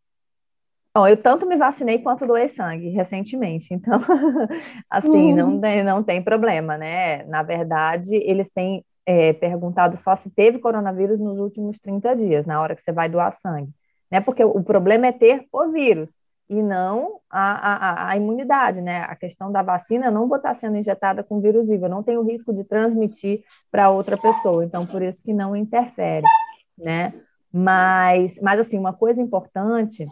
Bom, eu tanto me vacinei quanto doei sangue recentemente, então, assim, uhum. não, tem, não tem problema, né? Na verdade, eles têm é, perguntado só se teve coronavírus nos últimos 30 dias, na hora que você vai doar sangue, né? Porque o problema é ter o vírus e não a, a, a, imunidade, né? A questão da vacina, eu não vou estar sendo injetada com vírus vivo, eu não tenho risco de transmitir para outra pessoa, então por isso que não interfere, né? Mas, mas assim, uma coisa importante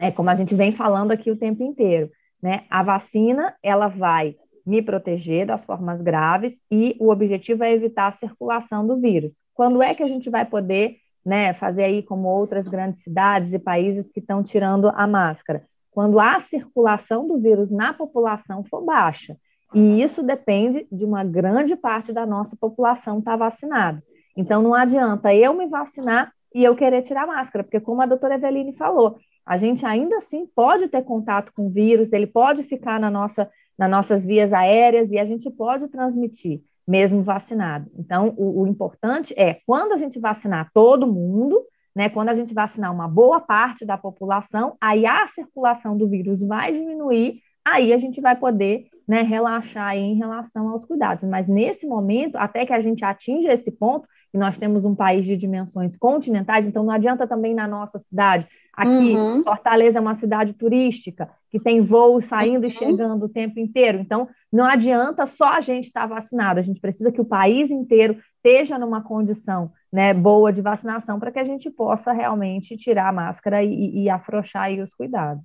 é como a gente vem falando aqui o tempo inteiro, né? A vacina, ela vai me proteger das formas graves e o objetivo é evitar a circulação do vírus. Quando é que a gente vai poder né, fazer aí como outras grandes cidades e países que estão tirando a máscara. quando a circulação do vírus na população for baixa. E isso depende de uma grande parte da nossa população estar tá vacinada. Então, não adianta eu me vacinar e eu querer tirar máscara, porque, como a doutora Eveline falou, a gente ainda assim pode ter contato com o vírus, ele pode ficar na nossa, nas nossas vias aéreas e a gente pode transmitir, mesmo vacinado. Então, o, o importante é, quando a gente vacinar todo mundo, né, quando a gente vacinar uma boa parte da população, aí a circulação do vírus vai diminuir, aí a gente vai poder né, relaxar em relação aos cuidados. Mas nesse momento, até que a gente atinja esse ponto, e nós temos um país de dimensões continentais, então não adianta também na nossa cidade. Aqui, uhum. Fortaleza é uma cidade turística, que tem voos saindo uhum. e chegando o tempo inteiro. Então, não adianta só a gente estar vacinado, a gente precisa que o país inteiro esteja numa condição né, boa de vacinação para que a gente possa realmente tirar a máscara e, e afrouxar os cuidados.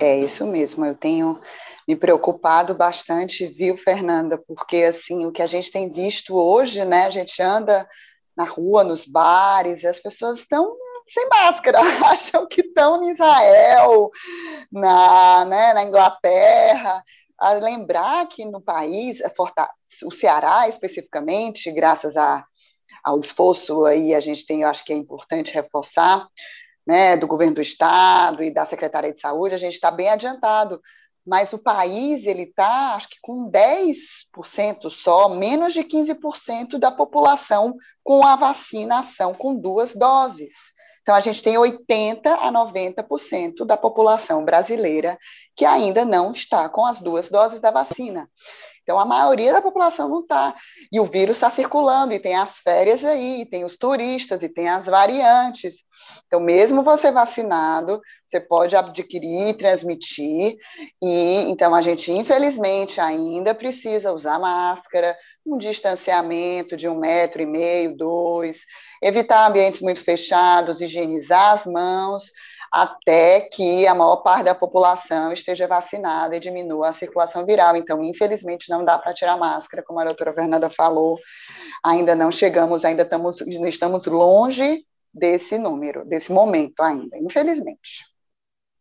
É isso mesmo, eu tenho me preocupado bastante, viu, Fernanda? Porque assim, o que a gente tem visto hoje, né? A gente anda na rua, nos bares, as pessoas estão sem máscara, acham que estão em Israel, na, né, na Inglaterra. A lembrar que no país, o Ceará especificamente, graças a, ao esforço aí, a gente tem, eu acho que é importante reforçar, né, do governo do estado e da Secretaria de Saúde, a gente está bem adiantado, mas o país ele está, acho que com 10% só, menos de 15% da população com a vacinação com duas doses. Então, a gente tem 80% a 90% da população brasileira que ainda não está com as duas doses da vacina. Então, a maioria da população não está. E o vírus está circulando, e tem as férias aí, tem os turistas, e tem as variantes. Então, mesmo você vacinado, você pode adquirir e transmitir. E então a gente, infelizmente, ainda precisa usar máscara, um distanciamento de um metro e meio, dois, evitar ambientes muito fechados, higienizar as mãos até que a maior parte da população esteja vacinada e diminua a circulação viral. Então, infelizmente, não dá para tirar máscara, como a doutora Fernanda falou, ainda não chegamos, ainda estamos, estamos longe desse número, desse momento ainda, infelizmente.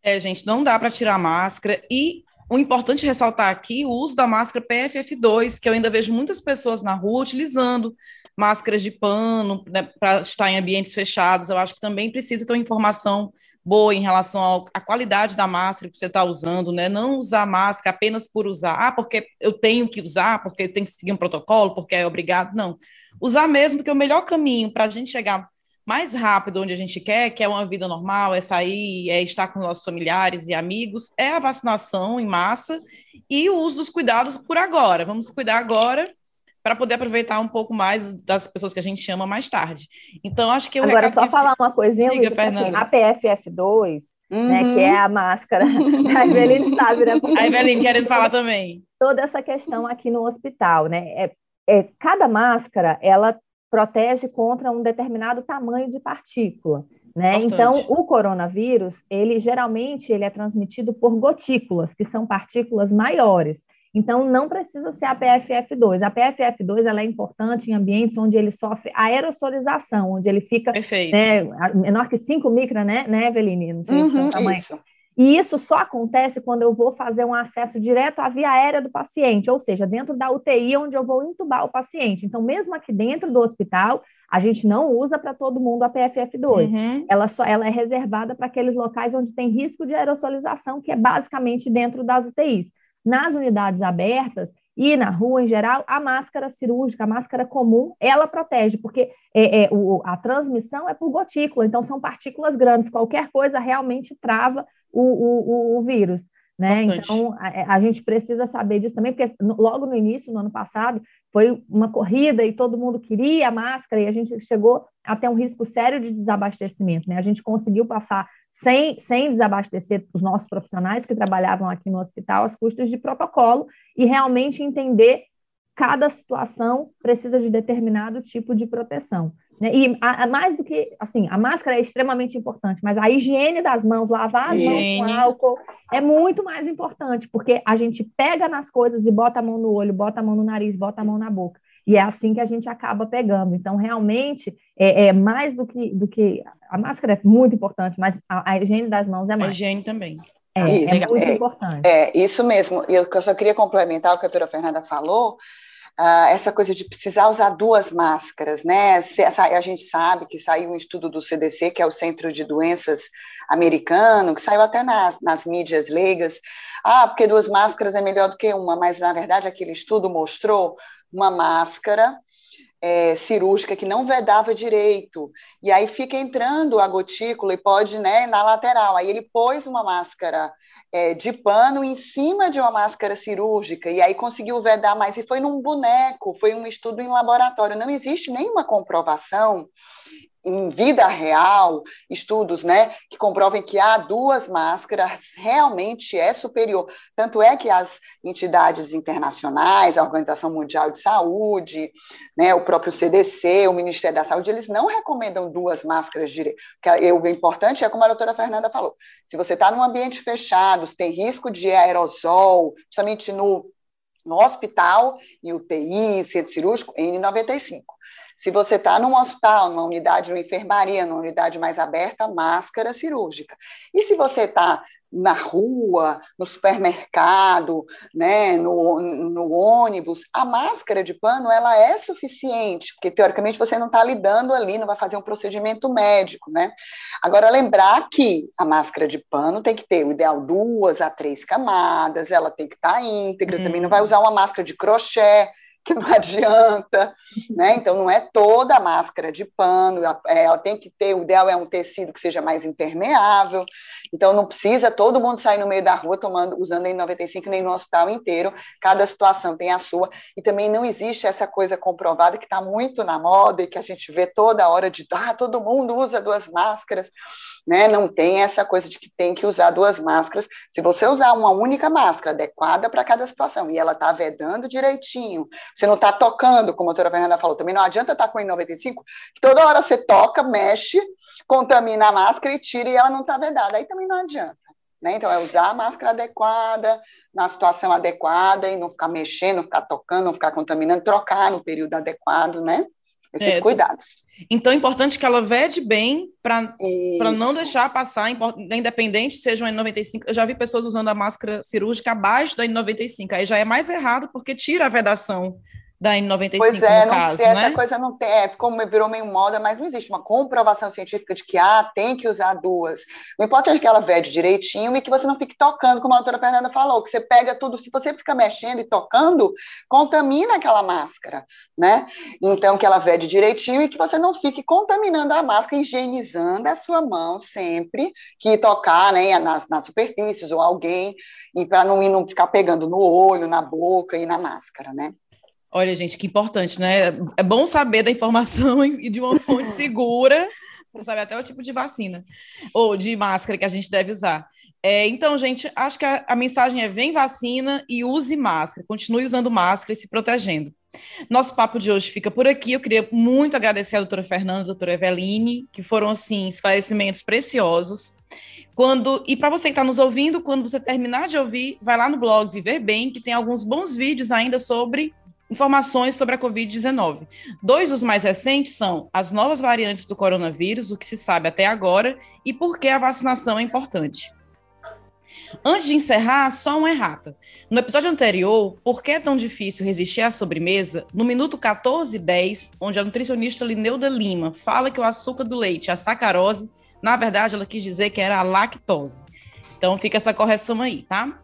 É, gente, não dá para tirar máscara e o importante é ressaltar aqui o uso da máscara PFF2, que eu ainda vejo muitas pessoas na rua utilizando máscaras de pano né, para estar em ambientes fechados. Eu acho que também precisa ter uma informação boa em relação à qualidade da máscara que você está usando, né? Não usar máscara apenas por usar, ah, porque eu tenho que usar, porque tenho que seguir um protocolo, porque é obrigado. Não. Usar mesmo, porque o melhor caminho para a gente chegar mais rápido onde a gente quer, que é uma vida normal, é sair, é estar com nossos familiares e amigos, é a vacinação em massa e o uso dos cuidados por agora. Vamos cuidar agora para poder aproveitar um pouco mais das pessoas que a gente chama mais tarde. Então, acho que o Agora, só que... falar uma coisinha, Liga, Luísa, assim, a PFF2, uhum. né, que é a máscara, a Eveline sabe, né? Porque... A Eveline querendo falar também. Toda essa questão aqui no hospital, né? É, é, cada máscara, ela protege contra um determinado tamanho de partícula. Né? Então, o coronavírus, ele geralmente ele é transmitido por gotículas, que são partículas maiores. Então, não precisa ser a PFF2. A PFF2 ela é importante em ambientes onde ele sofre aerosolização, onde ele fica né, menor que 5 micra, né, né, Eveline? Não sei uhum, tamanho. Isso. E isso só acontece quando eu vou fazer um acesso direto à via aérea do paciente, ou seja, dentro da UTI onde eu vou entubar o paciente. Então, mesmo aqui dentro do hospital, a gente não usa para todo mundo a PFF2. Uhum. Ela, só, ela é reservada para aqueles locais onde tem risco de aerosolização, que é basicamente dentro das UTIs nas unidades abertas e na rua em geral, a máscara cirúrgica, a máscara comum, ela protege, porque é, é, o, a transmissão é por gotícula, então são partículas grandes, qualquer coisa realmente trava o, o, o vírus. Né? Então, a, a, gente precisa saber disso também, porque logo no início, no ano passado, foi uma corrida e todo mundo queria a máscara e a gente chegou a ter um risco sério de desabastecimento. Né? A gente conseguiu passar sem, sem desabastecer os nossos profissionais que trabalhavam aqui no hospital, as custas de protocolo e realmente entender cada situação precisa de determinado tipo de proteção. Né? E a, a, mais do que, assim, a máscara é extremamente importante, mas a higiene das mãos, lavar as higiene. mãos com álcool, é muito mais importante, porque a gente pega nas coisas e bota a mão no olho, bota a mão no nariz, bota a mão na boca. E é assim que a gente acaba pegando. Então, realmente, é, é mais do que, do que. A máscara é muito importante, mas a, a higiene das mãos é mais. A higiene também. É, isso, é muito é, importante. É, isso mesmo. E eu, eu só queria complementar o que a doutora Fernanda falou, Uh, essa coisa de precisar usar duas máscaras, né? A gente sabe que saiu um estudo do CDC, que é o Centro de Doenças americano, que saiu até nas, nas mídias leigas. Ah, porque duas máscaras é melhor do que uma, mas na verdade aquele estudo mostrou uma máscara é, cirúrgica que não vedava direito, e aí fica entrando a gotícula e pode, né, na lateral. Aí ele pôs uma máscara é, de pano em cima de uma máscara cirúrgica, e aí conseguiu vedar mais, e foi num boneco, foi um estudo em laboratório. Não existe nenhuma comprovação em vida real, estudos né, que comprovem que há duas máscaras realmente é superior. Tanto é que as entidades internacionais, a Organização Mundial de Saúde, né, o próprio CDC, o Ministério da Saúde, eles não recomendam duas máscaras direito. O importante é, como a doutora Fernanda falou, se você está num ambiente fechado, tem risco de aerosol, principalmente no, no hospital e UTI, centro cirúrgico, N95. Se você está num hospital, numa unidade de enfermaria, numa unidade mais aberta, máscara cirúrgica. E se você está na rua, no supermercado, né, no, no, ônibus, a máscara de pano ela é suficiente, porque teoricamente você não está lidando ali, não vai fazer um procedimento médico, né? Agora lembrar que a máscara de pano tem que ter o ideal duas a três camadas, ela tem que estar tá íntegra, hum. também não vai uhum. usar uma máscara de crochê, que não adianta, né? Então não é toda a máscara de pano, é, ela tem que ter, o ideal é um tecido que seja mais impermeável. Então não precisa todo mundo sair no meio da rua tomando, usando N95 nem no hospital inteiro. Cada situação tem a sua e também não existe essa coisa comprovada que está muito na moda e que a gente vê toda hora de ah, todo mundo usa duas máscaras, né? Não tem essa coisa de que tem que usar duas máscaras. Se você usar uma única máscara adequada para cada situação e ela está vedando direitinho você não está tocando, como a doutora Fernanda falou, também não adianta estar tá com N95, toda hora você toca, mexe, contamina a máscara e tira e ela não está vedada, aí também não adianta. Né? Então, é usar a máscara adequada, na situação adequada, e não ficar mexendo, não ficar tocando, não ficar contaminando, trocar no período adequado, né? Esses é, cuidados. Então, é importante que ela vede bem para não deixar passar, independente seja um N95. Eu já vi pessoas usando a máscara cirúrgica abaixo da N95, aí já é mais errado porque tira a vedação da N95 pois é, no caso, né? Essa coisa não tem, é, como virou meio moda, mas não existe uma comprovação científica de que ah, tem que usar duas. O importante é que ela vede direitinho e que você não fique tocando, como a doutora Fernanda falou, que você pega tudo, se você fica mexendo e tocando, contamina aquela máscara, né? Então, que ela vede direitinho e que você não fique contaminando a máscara, higienizando a sua mão sempre que tocar, né, nas, nas superfícies ou alguém, e para não, não ficar pegando no olho, na boca e na máscara, né? Olha, gente, que importante, né? É bom saber da informação e de uma fonte segura para saber até o tipo de vacina ou de máscara que a gente deve usar. É, então, gente, acho que a, a, mensagem é: vem vacina e use máscara, continue usando máscara e se protegendo. Nosso papo de hoje fica por aqui. Eu queria muito agradecer a doutora Fernanda, a doutora Eveline, que foram, assim, esclarecimentos preciosos. Quando E para você que está nos ouvindo, quando você terminar de ouvir, vai lá no blog Viver Bem, que tem alguns bons vídeos ainda sobre informações sobre a Covid-19. Dois dos mais recentes são as novas variantes do coronavírus, o que se sabe até agora, e por que a vacinação é importante. Antes de encerrar, só uma errata. No episódio anterior, Por que é tão difícil resistir à sobremesa? No minuto 14 e 10, onde a nutricionista Lineuda Lima fala que o açúcar do leite, a sacarose, na verdade ela quis dizer que era a lactose. Então fica essa correção aí, tá?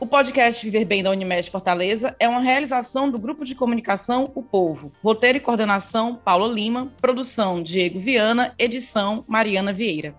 O podcast Viver Bem da Unimed Fortaleza é uma realização do Grupo de Comunicação O Povo. Roteiro e coordenação, Paula Lima. Produção, Diego Viana. Edição, Mariana Vieira.